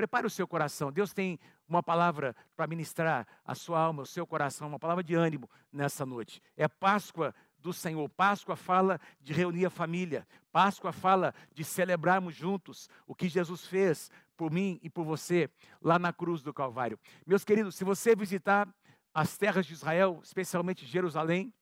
Prepare o seu coração. Deus tem uma palavra para ministrar a sua alma, o seu coração, uma palavra de ânimo nessa noite. É Páscoa do Senhor. Páscoa fala de reunir a família. Páscoa fala de celebrarmos juntos o que Jesus fez por mim e por você lá na cruz do Calvário. Meus queridos, se você visitar as terras de Israel, especialmente Jerusalém,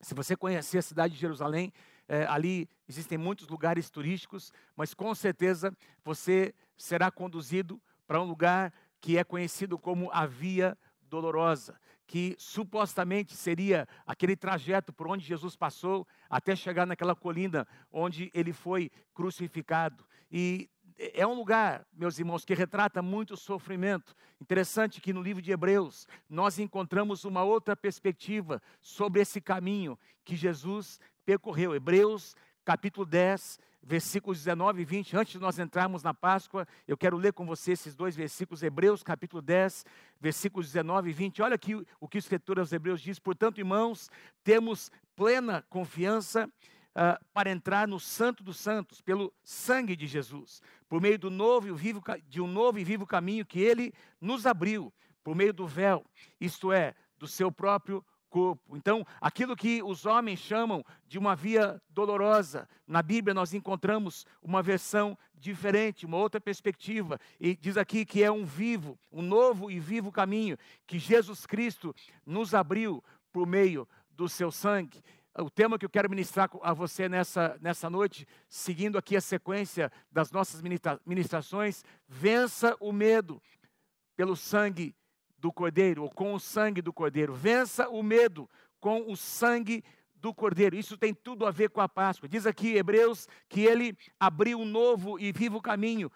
se você conhecer a cidade de Jerusalém, é, ali existem muitos lugares turísticos, mas com certeza você será conduzido para um lugar que é conhecido como a Via Dolorosa, que supostamente seria aquele trajeto por onde Jesus passou até chegar naquela colina onde ele foi crucificado. E é um lugar, meus irmãos, que retrata muito sofrimento. Interessante que no livro de Hebreus nós encontramos uma outra perspectiva sobre esse caminho que Jesus percorreu. Hebreus capítulo 10, versículos 19 e 20. Antes de nós entrarmos na Páscoa, eu quero ler com você esses dois versículos, Hebreus capítulo 10, versículos 19 e 20. Olha aqui o que o escritor aos Hebreus diz: Portanto, irmãos, temos plena confiança uh, para entrar no Santo dos Santos, pelo sangue de Jesus, por meio do novo e vivo, de um novo e vivo caminho que ele nos abriu, por meio do véu, isto é, do seu próprio corpo. Então, aquilo que os homens chamam de uma via dolorosa, na Bíblia nós encontramos uma versão diferente, uma outra perspectiva, e diz aqui que é um vivo, um novo e vivo caminho que Jesus Cristo nos abriu por meio do seu sangue o tema que eu quero ministrar a você nessa, nessa noite, seguindo aqui a sequência das nossas ministrações, vença o medo pelo sangue do Cordeiro, ou com o sangue do Cordeiro. Vença o medo com o sangue do Cordeiro. Isso tem tudo a ver com a Páscoa. Diz aqui Hebreus que ele abriu um novo e vivo caminho,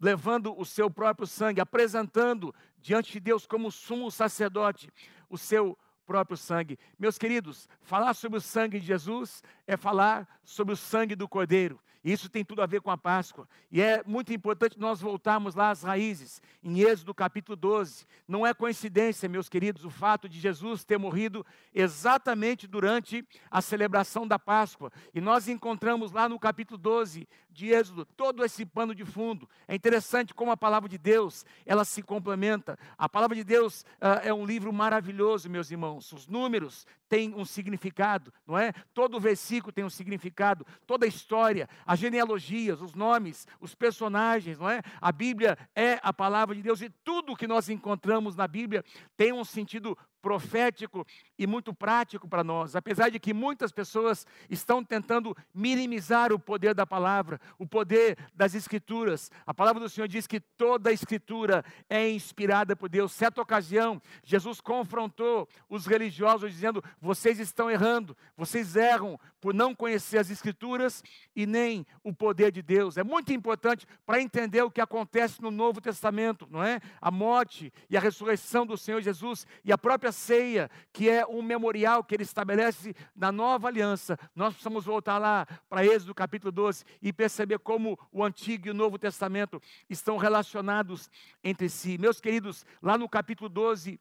levando o seu próprio sangue, apresentando diante de Deus como sumo sacerdote o seu próprio sangue. Meus queridos, falar sobre o sangue de Jesus é falar sobre o sangue do Cordeiro. Isso tem tudo a ver com a Páscoa. E é muito importante nós voltarmos lá às raízes, em Êxodo capítulo 12. Não é coincidência, meus queridos, o fato de Jesus ter morrido exatamente durante a celebração da Páscoa. E nós encontramos lá no capítulo 12 de Êxodo todo esse pano de fundo. É interessante como a palavra de Deus, ela se complementa. A palavra de Deus uh, é um livro maravilhoso, meus irmãos. Os números têm um significado, não é? Todo versículo tem um significado, toda a história, as genealogias, os nomes, os personagens, não é? A Bíblia é a palavra de Deus e tudo que nós encontramos na Bíblia tem um sentido profético e muito prático para nós, apesar de que muitas pessoas estão tentando minimizar o poder da palavra, o poder das escrituras. A palavra do Senhor diz que toda a escritura é inspirada por Deus. Certa ocasião, Jesus confrontou os religiosos dizendo: "Vocês estão errando, vocês erram por não conhecer as escrituras e nem o poder de Deus". É muito importante para entender o que acontece no Novo Testamento, não é? A morte e a ressurreição do Senhor Jesus e a própria ceia, que é um memorial que ele estabelece na nova aliança. Nós precisamos voltar lá para Êxodo capítulo 12 e perceber como o Antigo e o Novo Testamento estão relacionados entre si. Meus queridos, lá no capítulo 12,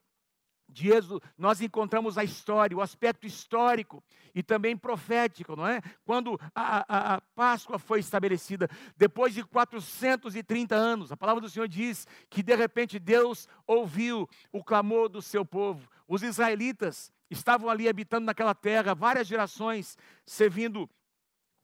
de Êxodo, nós encontramos a história, o aspecto histórico e também profético, não é? Quando a, a, a, Páscoa foi estabelecida, depois de 430 anos, a palavra do Senhor diz que de repente Deus ouviu o clamor do seu povo. Os israelitas estavam ali habitando naquela terra, várias gerações, servindo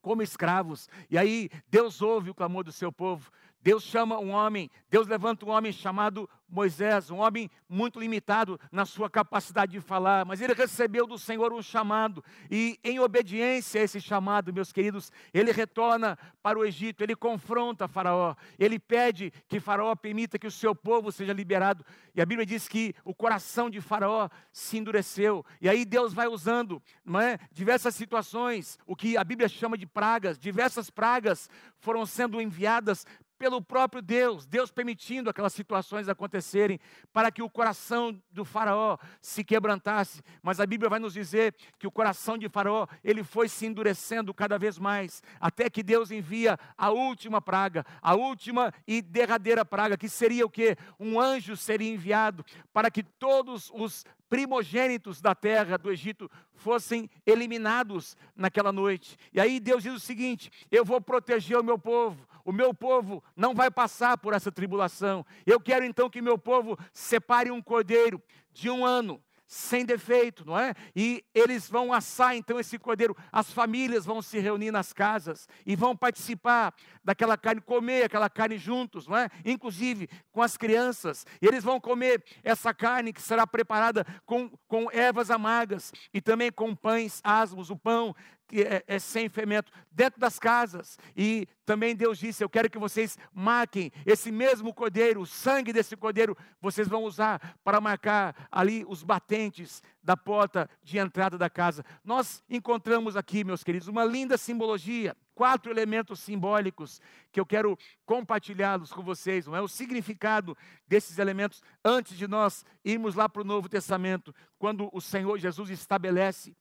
como escravos. E aí Deus ouve o clamor do seu povo. Deus chama um homem, Deus levanta um homem chamado Moisés, um homem muito limitado na sua capacidade de falar, mas ele recebeu do Senhor um chamado, e em obediência a esse chamado, meus queridos, ele retorna para o Egito, ele confronta Faraó, ele pede que Faraó permita que o seu povo seja liberado, e a Bíblia diz que o coração de Faraó se endureceu, e aí Deus vai usando não é, diversas situações, o que a Bíblia chama de pragas, diversas pragas foram sendo enviadas pelo próprio Deus, Deus permitindo aquelas situações acontecerem para que o coração do faraó se quebrantasse. Mas a Bíblia vai nos dizer que o coração de faraó, ele foi se endurecendo cada vez mais, até que Deus envia a última praga, a última e derradeira praga, que seria o que? Um anjo seria enviado para que todos os primogênitos da terra do Egito fossem eliminados naquela noite. E aí Deus diz o seguinte: eu vou proteger o meu povo, o meu povo não vai passar por essa tribulação. Eu quero então que meu povo separe um cordeiro de um ano sem defeito, não é? E eles vão assar então esse cordeiro, as famílias vão se reunir nas casas e vão participar daquela carne, comer aquela carne juntos, não é? Inclusive com as crianças, e eles vão comer essa carne que será preparada com, com ervas amargas e também com pães asmos, o pão é, é, sem fermento, dentro das casas. E também Deus disse: Eu quero que vocês marquem esse mesmo cordeiro, o sangue desse cordeiro, vocês vão usar para marcar ali os batentes da porta de entrada da casa. Nós encontramos aqui, meus queridos, uma linda simbologia. Quatro elementos simbólicos que eu quero compartilhá-los com vocês, não é? O significado desses elementos antes de nós irmos lá para o Novo Testamento, quando o Senhor Jesus estabelece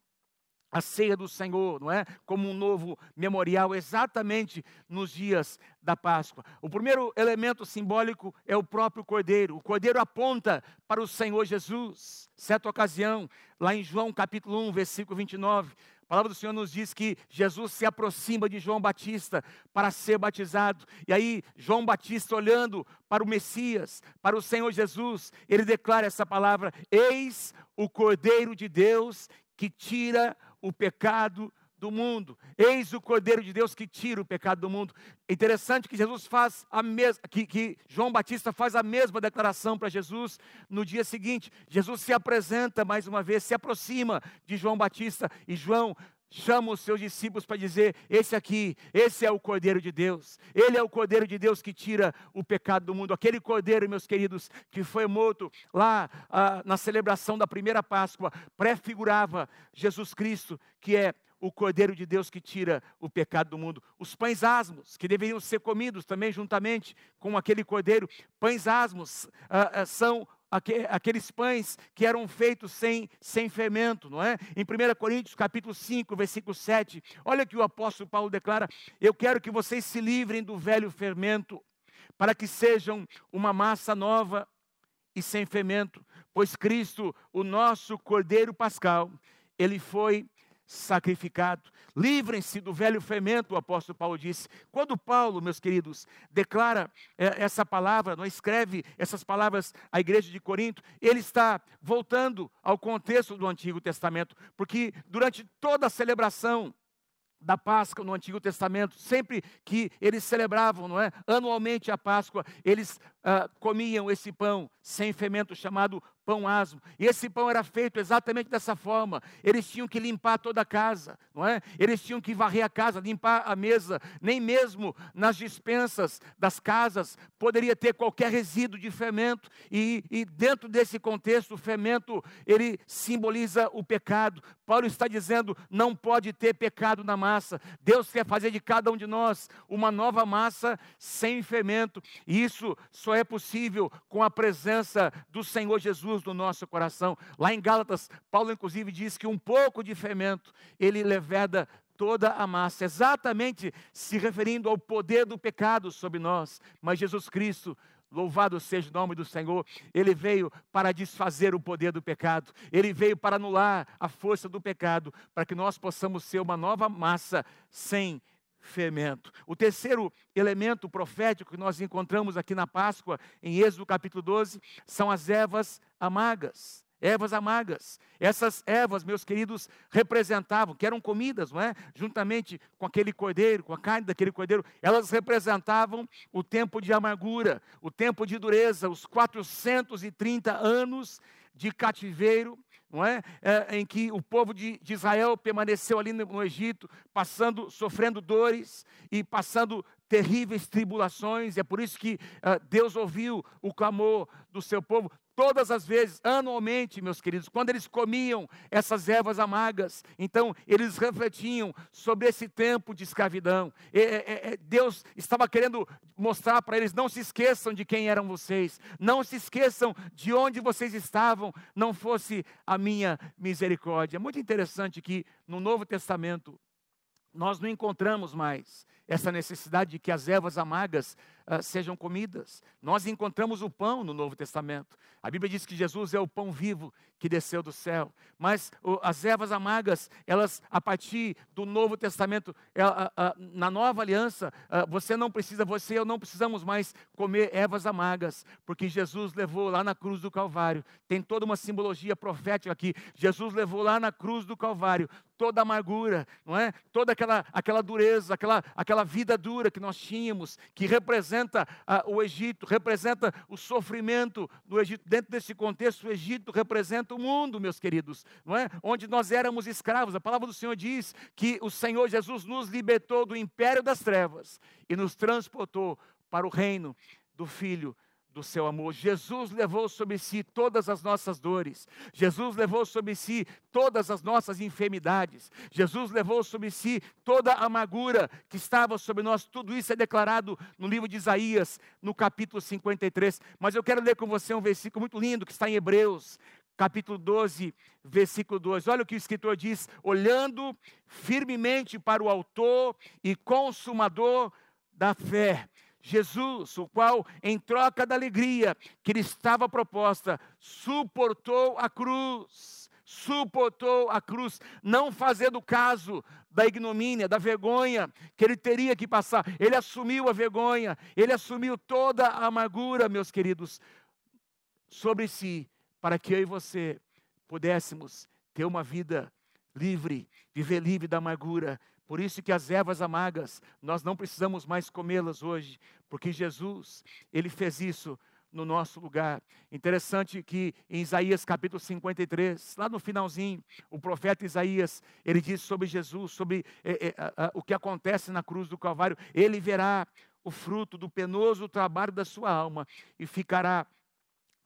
a ceia do Senhor, não é? Como um novo memorial, exatamente nos dias da Páscoa. O primeiro elemento simbólico é o próprio cordeiro. O cordeiro aponta para o Senhor Jesus. Certa ocasião, lá em João capítulo 1, versículo 29, a palavra do Senhor nos diz que Jesus se aproxima de João Batista para ser batizado. E aí, João Batista, olhando para o Messias, para o Senhor Jesus, ele declara essa palavra: Eis o Cordeiro de Deus que tira o pecado do mundo. Eis o Cordeiro de Deus que tira o pecado do mundo. Interessante que Jesus faz a mesma, que, que João Batista faz a mesma declaração para Jesus no dia seguinte. Jesus se apresenta mais uma vez, se aproxima de João Batista e João chama os seus discípulos para dizer: Esse aqui, esse é o Cordeiro de Deus, ele é o Cordeiro de Deus que tira o pecado do mundo. Aquele Cordeiro, meus queridos, que foi morto lá ah, na celebração da primeira Páscoa, prefigurava Jesus Cristo, que é o Cordeiro de Deus que tira o pecado do mundo. Os pães asmos, que deveriam ser comidos também juntamente com aquele Cordeiro, pães asmos ah, ah, são aqueles pães que eram feitos sem, sem fermento, não é? Em 1 Coríntios capítulo 5, versículo 7, olha que o apóstolo Paulo declara: Eu quero que vocês se livrem do velho fermento, para que sejam uma massa nova e sem fermento, pois Cristo, o nosso Cordeiro Pascal, ele foi sacrificado. Livrem-se do velho fermento, o apóstolo Paulo disse. Quando Paulo, meus queridos, declara é, essa palavra, não escreve essas palavras à igreja de Corinto, ele está voltando ao contexto do Antigo Testamento, porque durante toda a celebração da Páscoa no Antigo Testamento, sempre que eles celebravam, não é, anualmente a Páscoa, eles ah, comiam esse pão sem fermento chamado pão asmo. E esse pão era feito exatamente dessa forma. Eles tinham que limpar toda a casa, não é? Eles tinham que varrer a casa, limpar a mesa. Nem mesmo nas dispensas das casas poderia ter qualquer resíduo de fermento. E, e dentro desse contexto, o fermento ele simboliza o pecado. Paulo está dizendo: não pode ter pecado na massa. Deus quer fazer de cada um de nós uma nova massa sem fermento. E isso só é possível com a presença do Senhor Jesus no nosso coração. Lá em Gálatas, Paulo inclusive diz que um pouco de fermento, ele leveda toda a massa, exatamente se referindo ao poder do pecado sobre nós. Mas Jesus Cristo, louvado seja o nome do Senhor, ele veio para desfazer o poder do pecado, ele veio para anular a força do pecado, para que nós possamos ser uma nova massa sem fermento. O terceiro elemento profético que nós encontramos aqui na Páscoa, em Êxodo capítulo 12, são as ervas amargas. Ervas amargas. Essas ervas, meus queridos, representavam, que eram comidas, não é? Juntamente com aquele cordeiro, com a carne daquele cordeiro, elas representavam o tempo de amargura, o tempo de dureza, os 430 anos de cativeiro não é? é? em que o povo de, de, Israel permaneceu ali no, no Egito, passando, sofrendo dores e passando terríveis tribulações. É por isso que uh, Deus ouviu o clamor do seu povo todas as vezes, anualmente, meus queridos, quando eles comiam essas ervas amargas, então eles refletiam sobre esse tempo de escravidão. E, e, e, Deus estava querendo mostrar para eles: não se esqueçam de quem eram vocês, não se esqueçam de onde vocês estavam, não fosse a minha misericórdia. É muito interessante que no Novo Testamento nós não encontramos mais essa necessidade de que as ervas amargas uh, sejam comidas. Nós encontramos o pão no Novo Testamento. A Bíblia diz que Jesus é o pão vivo que desceu do céu. Mas uh, as ervas amargas, elas, a partir do Novo Testamento, uh, na nova aliança, você não precisa, você e eu não precisamos mais comer ervas amargas, porque Jesus levou lá na cruz do Calvário. Tem toda uma simbologia profética aqui. Jesus levou lá na cruz do Calvário toda a amargura, não é? Toda aquela, aquela dureza, aquela, aquela vida dura que nós tínhamos, que representa ah, o Egito, representa o sofrimento do Egito. Dentro desse contexto, o Egito representa o mundo, meus queridos, não é? Onde nós éramos escravos. A palavra do Senhor diz que o Senhor Jesus nos libertou do império das trevas e nos transportou para o reino do Filho do seu amor. Jesus levou sobre si todas as nossas dores. Jesus levou sobre si todas as nossas enfermidades. Jesus levou sobre si toda a amargura que estava sobre nós. Tudo isso é declarado no livro de Isaías, no capítulo 53. Mas eu quero ler com você um versículo muito lindo que está em Hebreus, capítulo 12, versículo 2. Olha o que o escritor diz: olhando firmemente para o Autor e Consumador da fé Jesus, o qual, em troca da alegria que lhe estava proposta, suportou a cruz, suportou a cruz, não fazendo caso da ignomínia, da vergonha que ele teria que passar. Ele assumiu a vergonha, ele assumiu toda a amargura, meus queridos, sobre si, para que eu e você pudéssemos ter uma vida livre, viver livre da amargura, por isso que as ervas amargas, nós não precisamos mais comê-las hoje, porque Jesus, ele fez isso no nosso lugar. Interessante que em Isaías capítulo 53, lá no finalzinho, o profeta Isaías, ele diz sobre Jesus, sobre é, é, a, o que acontece na cruz do Calvário. Ele verá o fruto do penoso trabalho da sua alma e ficará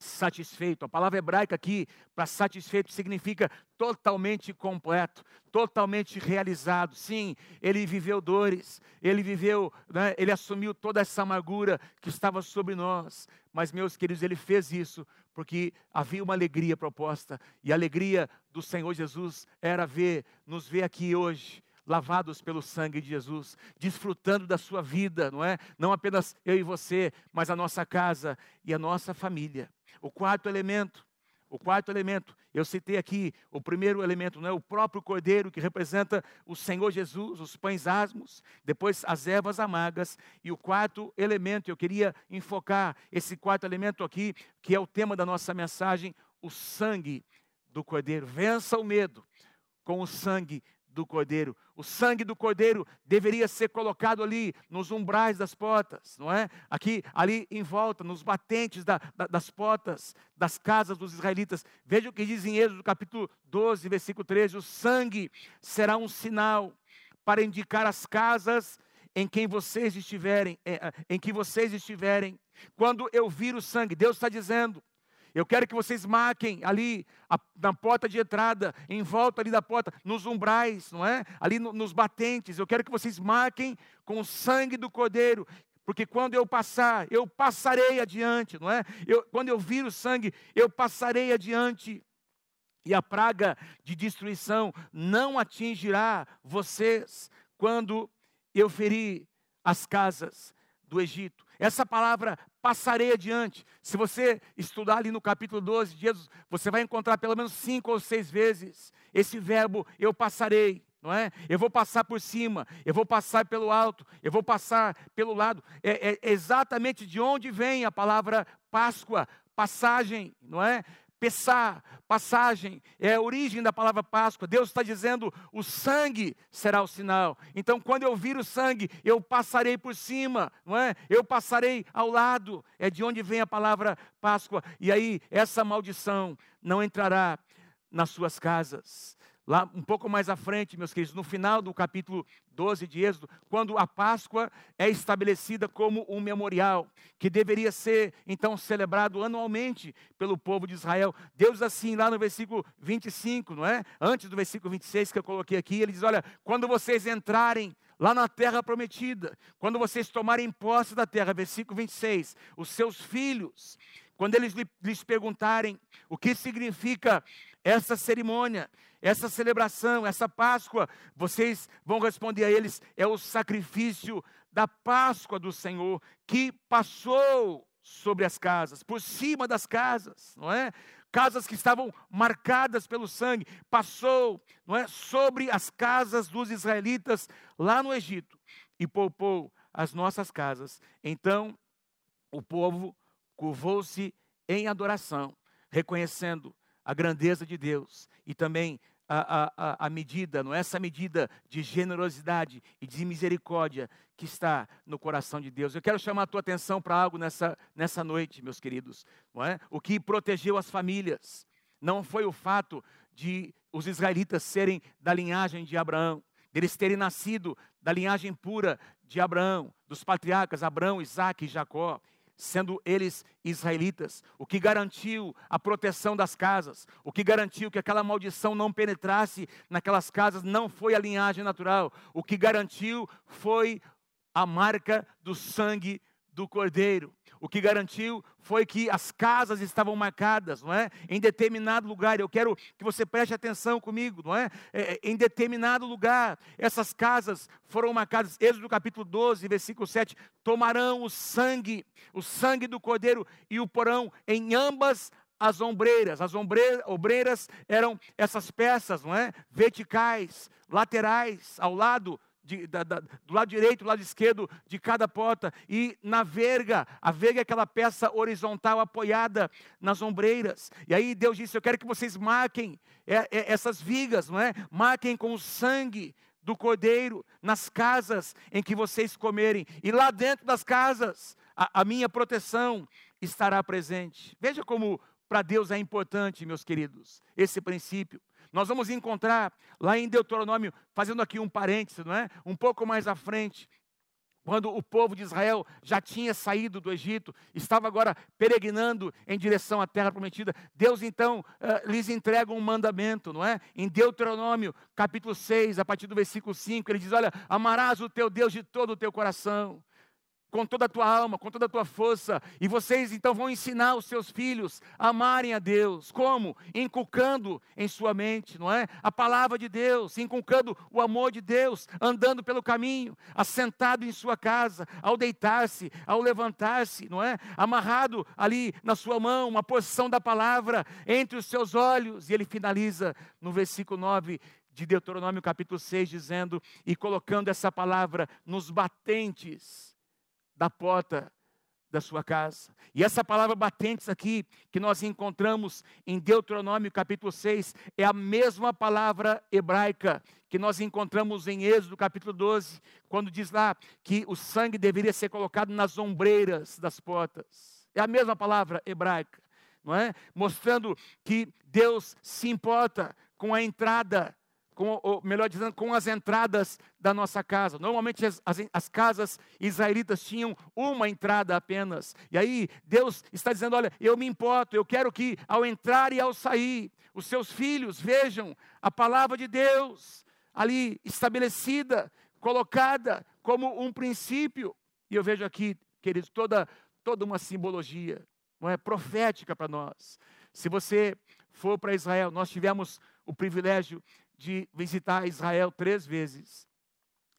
satisfeito. A palavra hebraica aqui para satisfeito significa totalmente completo, totalmente realizado. Sim, ele viveu dores, ele viveu, né, ele assumiu toda essa amargura que estava sobre nós. Mas, meus queridos, ele fez isso porque havia uma alegria proposta, e a alegria do Senhor Jesus era ver, nos ver aqui hoje lavados pelo sangue de Jesus, desfrutando da sua vida, não é? Não apenas eu e você, mas a nossa casa e a nossa família. O quarto elemento, o quarto elemento, eu citei aqui o primeiro elemento, não é o próprio cordeiro que representa o Senhor Jesus, os pães asmos, depois as ervas amargas e o quarto elemento, eu queria enfocar esse quarto elemento aqui, que é o tema da nossa mensagem, o sangue do cordeiro. Vença o medo com o sangue do cordeiro. O sangue do cordeiro deveria ser colocado ali nos umbrais das portas, não é? Aqui, ali em volta, nos batentes da, da, das portas das casas dos israelitas. Veja o que diz em Êxodo capítulo 12, versículo 13: o sangue será um sinal para indicar as casas em quem vocês estiverem, em que vocês estiverem. Quando eu vir o sangue, Deus está dizendo, eu quero que vocês marquem ali a, na porta de entrada, em volta ali da porta, nos umbrais, não é? Ali no, nos batentes. Eu quero que vocês marquem com o sangue do cordeiro. Porque quando eu passar, eu passarei adiante, não é? Eu, quando eu vir o sangue, eu passarei adiante. E a praga de destruição não atingirá vocês quando eu ferir as casas do Egito. Essa palavra passarei adiante. Se você estudar ali no capítulo 12 de Jesus, você vai encontrar pelo menos cinco ou seis vezes esse verbo eu passarei. Não é? Eu vou passar por cima, eu vou passar pelo alto, eu vou passar pelo lado. É, é exatamente de onde vem a palavra Páscoa, passagem, não é? Pessar, passagem, é a origem da palavra Páscoa. Deus está dizendo: o sangue será o sinal. Então, quando eu vir o sangue, eu passarei por cima, não é? Eu passarei ao lado. É de onde vem a palavra Páscoa. E aí, essa maldição não entrará nas suas casas. Lá um pouco mais à frente, meus queridos, no final do capítulo 12 de Êxodo, quando a Páscoa é estabelecida como um memorial, que deveria ser então celebrado anualmente pelo povo de Israel. Deus, assim, lá no versículo 25, não é? Antes do versículo 26 que eu coloquei aqui, ele diz: Olha, quando vocês entrarem lá na terra prometida, quando vocês tomarem posse da terra, versículo 26, os seus filhos quando eles lhes perguntarem o que significa essa cerimônia, essa celebração, essa Páscoa, vocês vão responder a eles: é o sacrifício da Páscoa do Senhor que passou sobre as casas, por cima das casas, não é? Casas que estavam marcadas pelo sangue, passou, não é, sobre as casas dos israelitas lá no Egito e poupou as nossas casas. Então, o povo curvou-se em adoração, reconhecendo a grandeza de Deus e também a, a, a, medida, não é essa medida de generosidade e de misericórdia que está no coração de Deus. Eu quero chamar a tua atenção para algo nessa, nessa noite, meus queridos. Não é? O que protegeu as famílias não foi o fato de os israelitas serem da linhagem de Abraão, deles terem nascido da linhagem pura de Abraão, dos patriarcas Abraão, Isaac e Jacó sendo eles israelitas, o que garantiu a proteção das casas, o que garantiu que aquela maldição não penetrasse naquelas casas não foi a linhagem natural, o que garantiu foi a marca do sangue do cordeiro. O que garantiu foi que as casas estavam marcadas, não é? Em determinado lugar. Eu quero que você preste atenção comigo, não é? é, é em determinado lugar, essas casas foram marcadas. Êxodo capítulo 12, versículo 7. Tomarão o sangue, o sangue do cordeiro e o porão em ambas as ombreiras. As ombreiras eram essas peças, não é? Verticais, laterais, ao lado de, da, da, do lado direito, do lado esquerdo de cada porta, e na verga, a verga é aquela peça horizontal apoiada nas ombreiras. E aí Deus disse: Eu quero que vocês marquem é, é, essas vigas, não é? Marquem com o sangue do cordeiro nas casas em que vocês comerem, e lá dentro das casas, a, a minha proteção estará presente. Veja como para Deus é importante, meus queridos, esse princípio. Nós vamos encontrar lá em Deuteronômio, fazendo aqui um parênteses, não é? Um pouco mais à frente, quando o povo de Israel já tinha saído do Egito, estava agora peregrinando em direção à terra prometida, Deus então uh, lhes entrega um mandamento, não é? Em Deuteronômio, capítulo 6, a partir do versículo 5, ele diz: Olha, amarás o teu Deus de todo o teu coração, com toda a tua alma, com toda a tua força, e vocês então vão ensinar os seus filhos a amarem a Deus. Como? Inculcando em sua mente, não é? A palavra de Deus, inculcando o amor de Deus, andando pelo caminho, assentado em sua casa, ao deitar-se, ao levantar-se, não é? Amarrado ali na sua mão, uma porção da palavra entre os seus olhos, e ele finaliza no versículo 9 de Deuteronômio capítulo 6, dizendo: E colocando essa palavra nos batentes da porta da sua casa. E essa palavra batentes aqui, que nós encontramos em Deuteronômio capítulo 6, é a mesma palavra hebraica que nós encontramos em Êxodo capítulo 12, quando diz lá que o sangue deveria ser colocado nas ombreiras das portas. É a mesma palavra hebraica, não é? Mostrando que Deus se importa com a entrada com, ou melhor dizendo, com as entradas da nossa casa. Normalmente as, as, as, casas israelitas tinham uma entrada apenas. E aí Deus está dizendo: olha, eu me importo, eu quero que ao entrar e ao sair, os seus filhos vejam a palavra de Deus ali estabelecida, colocada como um princípio. E eu vejo aqui, queridos, toda, toda uma simbologia, não é profética para nós. Se você for para Israel, nós tivemos o privilégio de visitar Israel três vezes.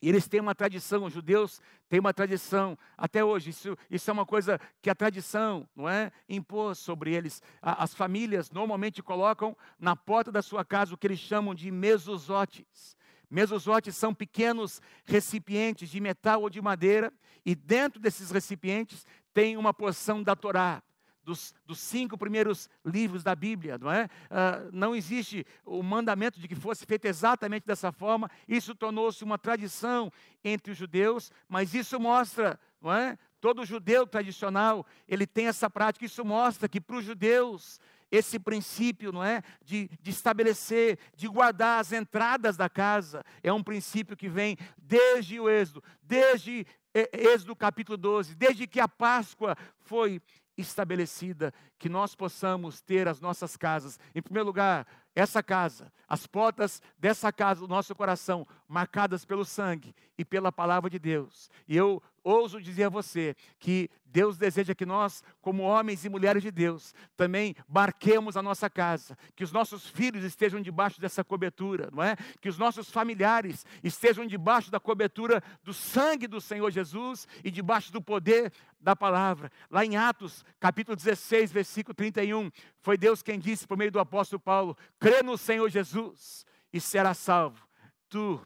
E eles têm uma tradição, os judeus têm uma tradição, até hoje, isso, isso é uma coisa que a tradição, não é? Impôs sobre eles. as famílias normalmente colocam na porta da sua casa o que eles chamam de mesozotes. Mesozotes são pequenos recipientes de metal ou de madeira, e dentro desses recipientes tem uma porção da Torá dos, dos, cinco primeiros livros da Bíblia, não é? Uh, não existe o mandamento de que fosse feito exatamente dessa forma. Isso tornou-se uma tradição entre os judeus, mas isso mostra, não é? Todo judeu tradicional ele tem essa prática. Isso mostra que para os judeus esse princípio, não é, de, de estabelecer, de guardar as entradas da casa, é um princípio que vem desde o Êxodo, desde Êxodo capítulo 12, desde que a Páscoa foi estabelecida, que nós possamos ter as nossas casas, em primeiro lugar, essa casa, as portas dessa casa, o nosso coração, marcadas pelo sangue e pela palavra de Deus. E eu ouso dizer a você que Deus deseja que nós, como homens e mulheres de Deus, também marquemos a nossa casa, que os nossos filhos estejam debaixo dessa cobertura, não é? Que os nossos familiares estejam debaixo da cobertura do sangue do Senhor Jesus e debaixo do poder da palavra. Lá em Atos, capítulo 16, versículo 31, foi Deus quem disse por meio do apóstolo Paulo: "Crê no Senhor Jesus e será salvo, tu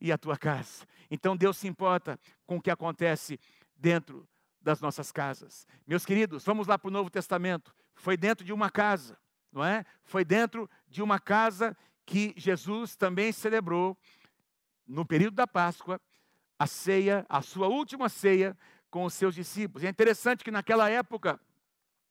e a tua casa". Então Deus se importa com o que acontece dentro das nossas casas. Meus queridos, vamos lá para o Novo Testamento. Foi dentro de uma casa, não é? Foi dentro de uma casa que Jesus também celebrou no período da Páscoa a ceia, a sua última ceia com os seus discípulos. É interessante que naquela época,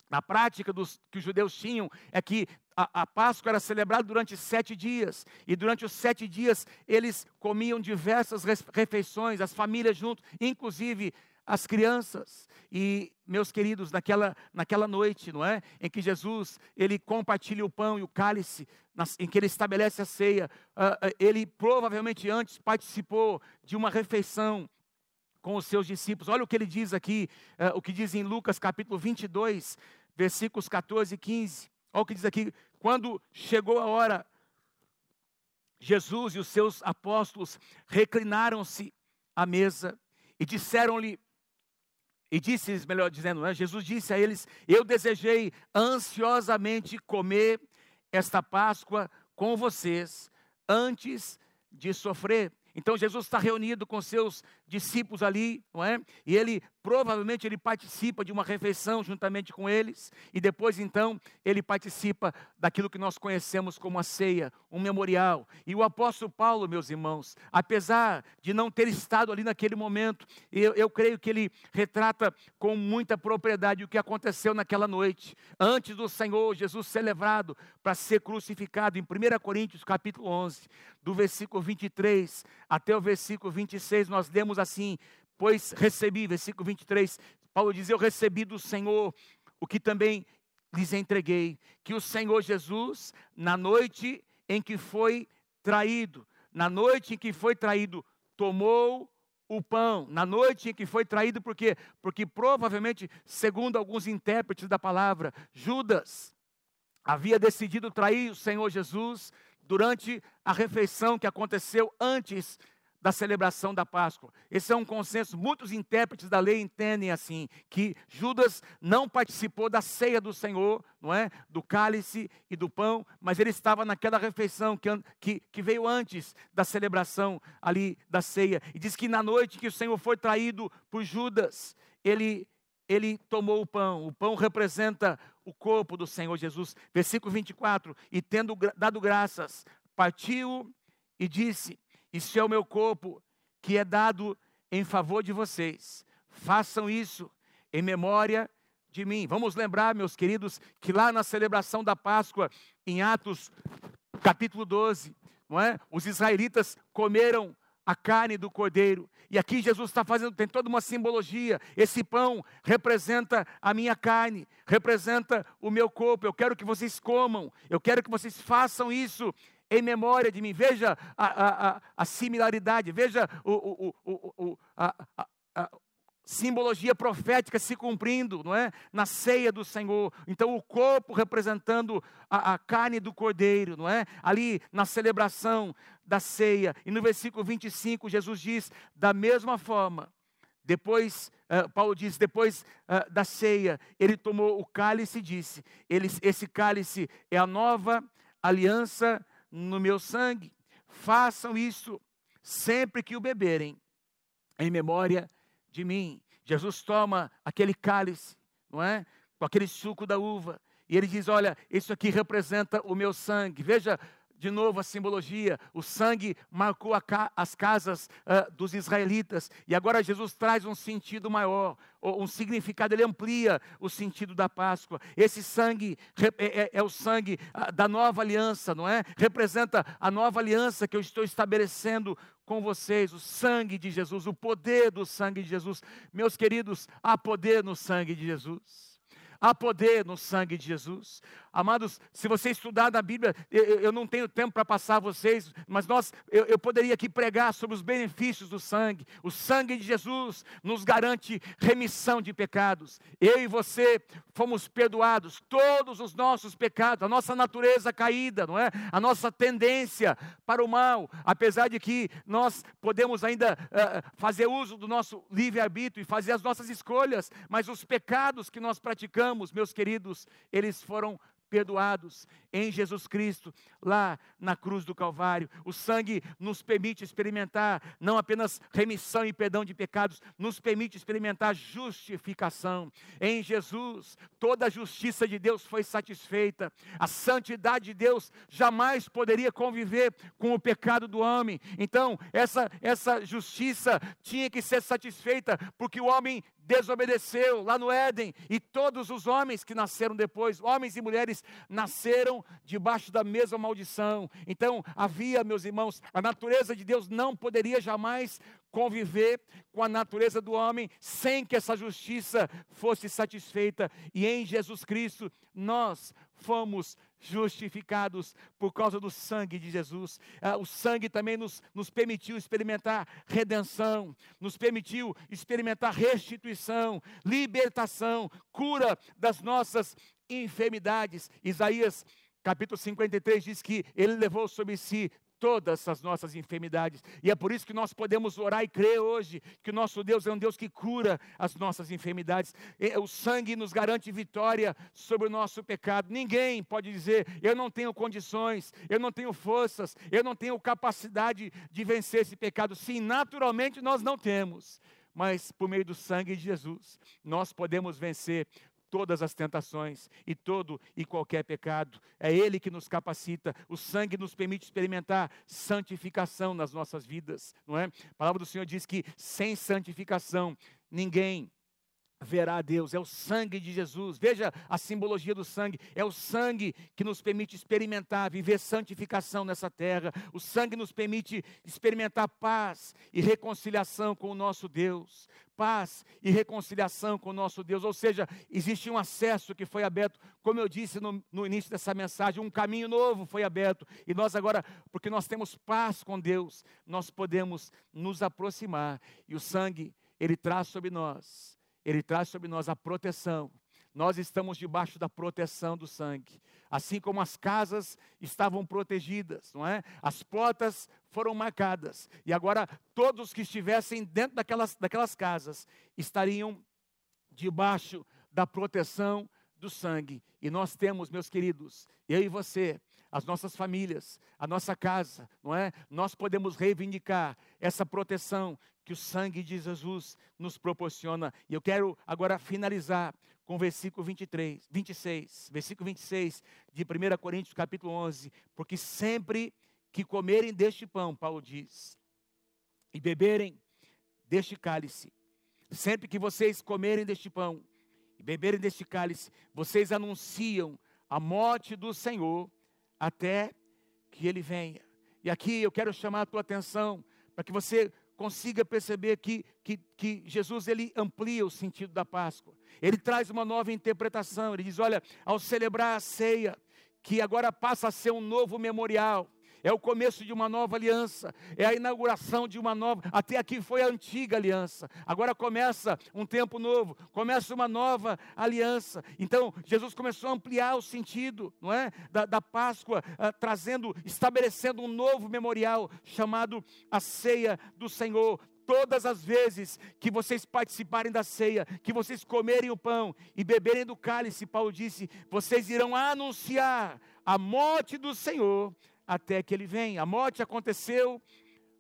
na prática dos, que os judeus tinham, é que a, a, Páscoa era celebrada durante sete dias, e durante os sete dias eles comiam diversas refeições, as famílias juntos, inclusive as crianças. E, meus queridos, naquela, naquela noite, não é? Em que Jesus, ele compartilha o pão e o cálice, nas, em que ele estabelece a ceia, uh, ele provavelmente antes participou de uma refeição com os seus discípulos. Olha o que ele diz aqui, uh, o que diz em Lucas capítulo 22, versículos 14 e 15. Olha o que diz aqui, quando chegou a hora, Jesus e os seus apóstolos reclinaram-se à mesa e disseram-lhe e disse-lhes, melhor dizendo, né, Jesus disse a eles: Eu desejei ansiosamente comer esta Páscoa com vocês antes de sofrer. Então Jesus está reunido com seus discípulos ali, não é? E ele provavelmente ele participa de uma refeição juntamente com eles e depois então ele participa daquilo que nós conhecemos como a ceia, um memorial. E o apóstolo Paulo, meus irmãos, apesar de não ter estado ali naquele momento, eu, eu creio que ele retrata com muita propriedade o que aconteceu naquela noite, antes do Senhor Jesus ser levado para ser crucificado em 1 Coríntios capítulo 11, do versículo 23 até o versículo 26, nós lemos assim: Pois recebi, versículo 23, Paulo diz: Eu recebi do Senhor o que também lhes entreguei, que o Senhor Jesus, na noite em que foi traído, na noite em que foi traído, tomou o pão, na noite em que foi traído, por quê? Porque provavelmente, segundo alguns intérpretes da palavra, Judas havia decidido trair o Senhor Jesus durante a refeição que aconteceu antes da celebração da Páscoa. Esse é um consenso, muitos intérpretes da lei entendem assim, que Judas não participou da ceia do Senhor, não é? Do cálice e do pão, mas ele estava naquela refeição que, que, que veio antes da celebração ali da ceia. E diz que na noite que o Senhor foi traído por Judas, ele ele tomou o pão. O pão representa o corpo do Senhor Jesus. Versículo 24. E tendo dado graças, partiu e disse: isso é o meu corpo que é dado em favor de vocês. Façam isso em memória de mim. Vamos lembrar, meus queridos, que lá na celebração da Páscoa, em Atos capítulo 12, não é? Os israelitas comeram a carne do cordeiro. E aqui Jesus está fazendo, tem toda uma simbologia. Esse pão representa a minha carne, representa o meu corpo. Eu quero que vocês comam, eu quero que vocês façam isso em memória de mim. Veja a, a, a similaridade, veja o, o, o, a, a simbologia profética se cumprindo, não é? Na ceia do Senhor. Então o corpo representando a, a, carne do cordeiro, não é? Ali na celebração da ceia. E no versículo 25 Jesus diz: da mesma forma, depois uh, Paulo diz, depois uh, da ceia, ele tomou o cálice e disse: ele, esse cálice é a nova aliança no meu sangue. Façam isso sempre que o beberem, em memória de mim. Jesus toma aquele cálice, não é? Com aquele suco da uva, e ele diz: Olha, isso aqui representa o meu sangue. Veja de novo a simbologia. O sangue marcou ca as casas uh, dos israelitas. E agora Jesus traz um sentido maior, um significado, ele amplia o sentido da Páscoa. Esse sangue é, é, é o sangue uh, da nova aliança, não é? Representa a nova aliança que eu estou estabelecendo com vocês, o sangue de Jesus, o poder do sangue de Jesus. Meus queridos, há poder no sangue de Jesus. Há poder no sangue de Jesus. Amados, se você estudar na Bíblia, eu, eu não tenho tempo para passar a vocês, mas nós, eu, eu poderia aqui pregar sobre os benefícios do sangue. O sangue de Jesus nos garante remissão de pecados. Eu e você fomos perdoados, todos os nossos pecados, a nossa natureza caída, não é? A nossa tendência para o mal, apesar de que nós podemos ainda uh, fazer uso do nosso livre-arbítrio e fazer as nossas escolhas, mas os pecados que nós praticamos, meus queridos, eles foram perdoados em Jesus Cristo, lá na cruz do Calvário. O sangue nos permite experimentar não apenas remissão e perdão de pecados, nos permite experimentar justificação. Em Jesus, toda a justiça de Deus foi satisfeita. A santidade de Deus jamais poderia conviver com o pecado do homem. Então, essa essa justiça tinha que ser satisfeita porque o homem desobedeceu lá no Éden, e todos os homens que nasceram depois, homens e mulheres, nasceram debaixo da mesma maldição. Então, havia, meus irmãos, a natureza de Deus não poderia jamais conviver com a natureza do homem sem que essa justiça fosse satisfeita, e em Jesus Cristo nós fomos justificados por causa do sangue de Jesus. Ah, o sangue também nos, nos permitiu experimentar redenção, nos permitiu experimentar restituição, libertação, cura das nossas enfermidades. Isaías capítulo 53 diz que ele levou sobre si todas as nossas enfermidades. E é por isso que nós podemos orar e crer hoje que o nosso Deus é um Deus que cura as nossas enfermidades. O sangue nos garante vitória sobre o nosso pecado. Ninguém pode dizer, eu não tenho condições, eu não tenho forças, eu não tenho capacidade de vencer esse pecado. Sim, naturalmente nós não temos mas por meio do sangue de Jesus, nós podemos vencer todas as tentações e todo e qualquer pecado. É Ele que nos capacita. O sangue nos permite experimentar santificação nas nossas vidas, não é? A palavra do Senhor diz que sem santificação ninguém verá a Deus, é o sangue de Jesus. Veja a simbologia do sangue, é o sangue que nos permite experimentar, viver santificação nessa terra. O sangue nos permite experimentar paz e reconciliação com o nosso Deus. Paz e reconciliação com o nosso Deus, ou seja, existe um acesso que foi aberto, como eu disse no, no início dessa mensagem, um caminho novo foi aberto, e nós agora, porque nós temos paz com Deus, nós podemos nos aproximar, e o sangue, ele traz sobre nós ele traz sobre nós a proteção. Nós estamos debaixo da proteção do sangue. Assim como as casas estavam protegidas, não é? As portas foram marcadas. E agora todos que estivessem dentro daquelas, daquelas casas estariam debaixo da proteção do sangue. E nós temos, meus queridos, eu e você, as nossas famílias, a nossa casa, não é? Nós podemos reivindicar essa proteção que o sangue de Jesus nos proporciona. E eu quero agora finalizar com o versículo 23, 26, versículo 26 de 1 Coríntios capítulo 11, porque sempre que comerem deste pão, Paulo diz, e beberem deste cálice, sempre que vocês comerem deste pão e beberem deste cálice, vocês anunciam a morte do Senhor até que ele venha. E aqui eu quero chamar a tua atenção para que você consiga perceber que, que, que Jesus ele amplia o sentido da Páscoa. Ele traz uma nova interpretação. Ele diz: olha, ao celebrar a ceia, que agora passa a ser um novo memorial é o começo de uma nova aliança, é a inauguração de uma nova. Até aqui foi a antiga aliança, agora começa um tempo novo, começa uma nova aliança. Então, Jesus começou a ampliar o sentido, não é? Da, da Páscoa, uh, trazendo, estabelecendo um novo memorial chamado a ceia do Senhor todas as vezes que vocês participarem da ceia, que vocês comerem o pão e beberem do cálice, Paulo disse, vocês irão anunciar a morte do Senhor até que ele venha. A morte aconteceu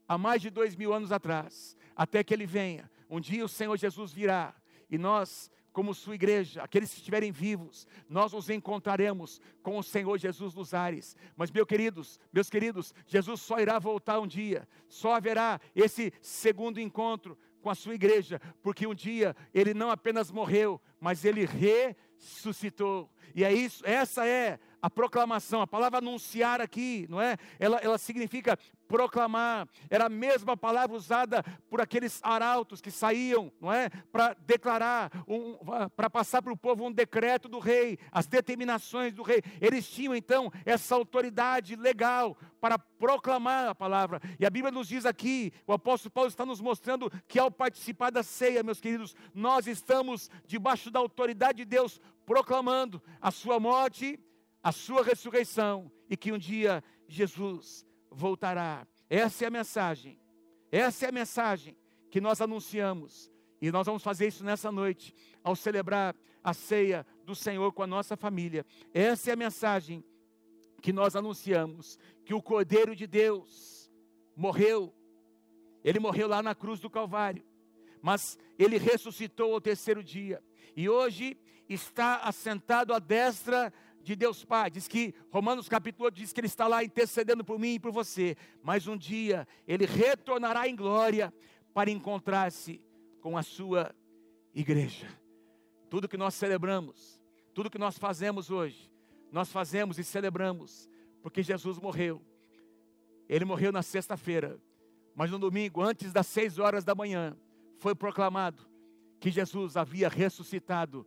há mais de dois mil anos atrás, até que ele venha. Um dia o Senhor Jesus virá e nós, como sua igreja, aqueles que estiverem vivos, nós nos encontraremos com o Senhor Jesus nos ares. Mas, meus queridos, meus queridos, Jesus só irá voltar um dia, só haverá esse segundo encontro com a sua igreja, porque um dia ele não apenas morreu, mas ele ressuscitou. E é isso, essa é a proclamação, a palavra anunciar aqui, não é? Ela, ela significa proclamar. Era a mesma palavra usada por aqueles arautos que saíam, não é? Para declarar, um, para passar para o povo um decreto do rei, as determinações do rei. Eles tinham então essa autoridade legal para proclamar a palavra. E a Bíblia nos diz aqui, o apóstolo Paulo está nos mostrando que ao participar da ceia, meus queridos, nós estamos debaixo da autoridade de Deus proclamando a sua morte a sua ressurreição e que um dia Jesus voltará. Essa é a mensagem. Essa é a mensagem que nós anunciamos. E nós vamos fazer isso nessa noite, ao celebrar a ceia do Senhor com a nossa família. Essa é a mensagem que nós anunciamos: que o Cordeiro de Deus morreu. Ele morreu lá na cruz do Calvário, mas ele ressuscitou ao terceiro dia. E hoje está assentado à destra de Deus Pai. Diz que, Romanos capítulo 8 diz que Ele está lá intercedendo por mim e por você. Mas um dia Ele retornará em glória para encontrar-se com a sua igreja. Tudo que nós celebramos, tudo que nós fazemos hoje, nós fazemos e celebramos porque Jesus morreu. Ele morreu na sexta-feira, mas no domingo, antes das seis horas da manhã, foi proclamado que Jesus havia ressuscitado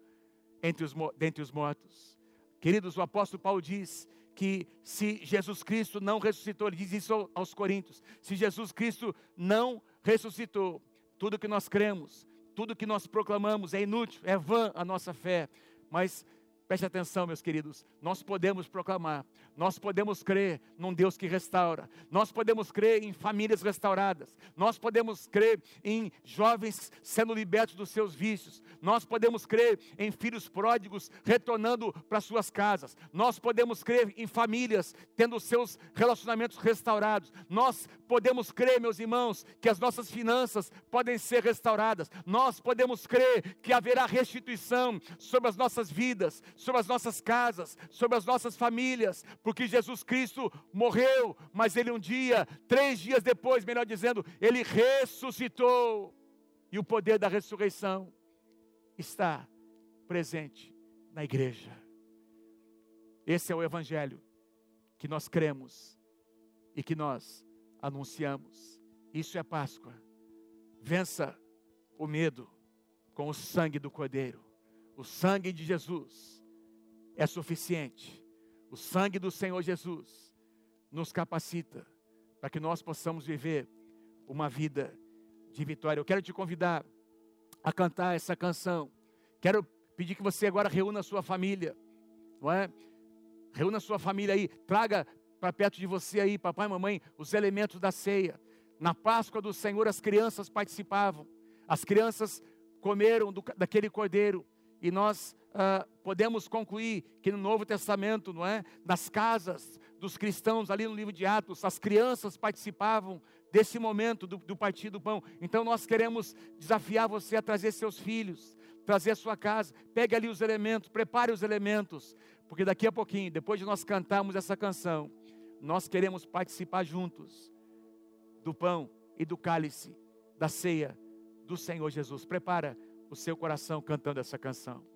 entre os, dentre os mortos. Queridos, o apóstolo Paulo diz que se Jesus Cristo não ressuscitou, ele diz isso aos Coríntios: se Jesus Cristo não ressuscitou, tudo que nós cremos, tudo que nós proclamamos é inútil, é vã a nossa fé, mas Preste atenção, meus queridos. Nós podemos proclamar, nós podemos crer num Deus que restaura, nós podemos crer em famílias restauradas, nós podemos crer em jovens sendo libertos dos seus vícios, nós podemos crer em filhos pródigos retornando para suas casas, nós podemos crer em famílias tendo seus relacionamentos restaurados, nós podemos crer, meus irmãos, que as nossas finanças podem ser restauradas, nós podemos crer que haverá restituição sobre as nossas vidas sobre as nossas casas, sobre as nossas famílias, porque Jesus Cristo morreu, mas ele um dia, três dias depois, melhor dizendo, ele ressuscitou, e o poder da ressurreição está presente na igreja. Esse é o Evangelho que nós cremos e que nós anunciamos. Isso é Páscoa. Vença o medo com o sangue do Cordeiro, o sangue de Jesus é suficiente. O sangue do Senhor Jesus nos capacita para que nós possamos viver uma vida de vitória. Eu quero te convidar a cantar essa canção. Quero pedir que você agora reúna a sua família, não é? Reúna a sua família aí, traga para perto de você aí, papai e mamãe, os elementos da ceia. Na Páscoa do Senhor as crianças participavam, as crianças comeram do, daquele cordeiro e nós uh, podemos concluir que no Novo Testamento, não é? Nas casas dos cristãos, ali no livro de Atos, as crianças participavam desse momento do, do partir do pão. Então nós queremos desafiar você a trazer seus filhos, trazer a sua casa, pegue ali os elementos, prepare os elementos, porque daqui a pouquinho, depois de nós cantarmos essa canção, nós queremos participar juntos do pão e do cálice, da ceia do Senhor Jesus. Prepara o seu coração cantando essa canção.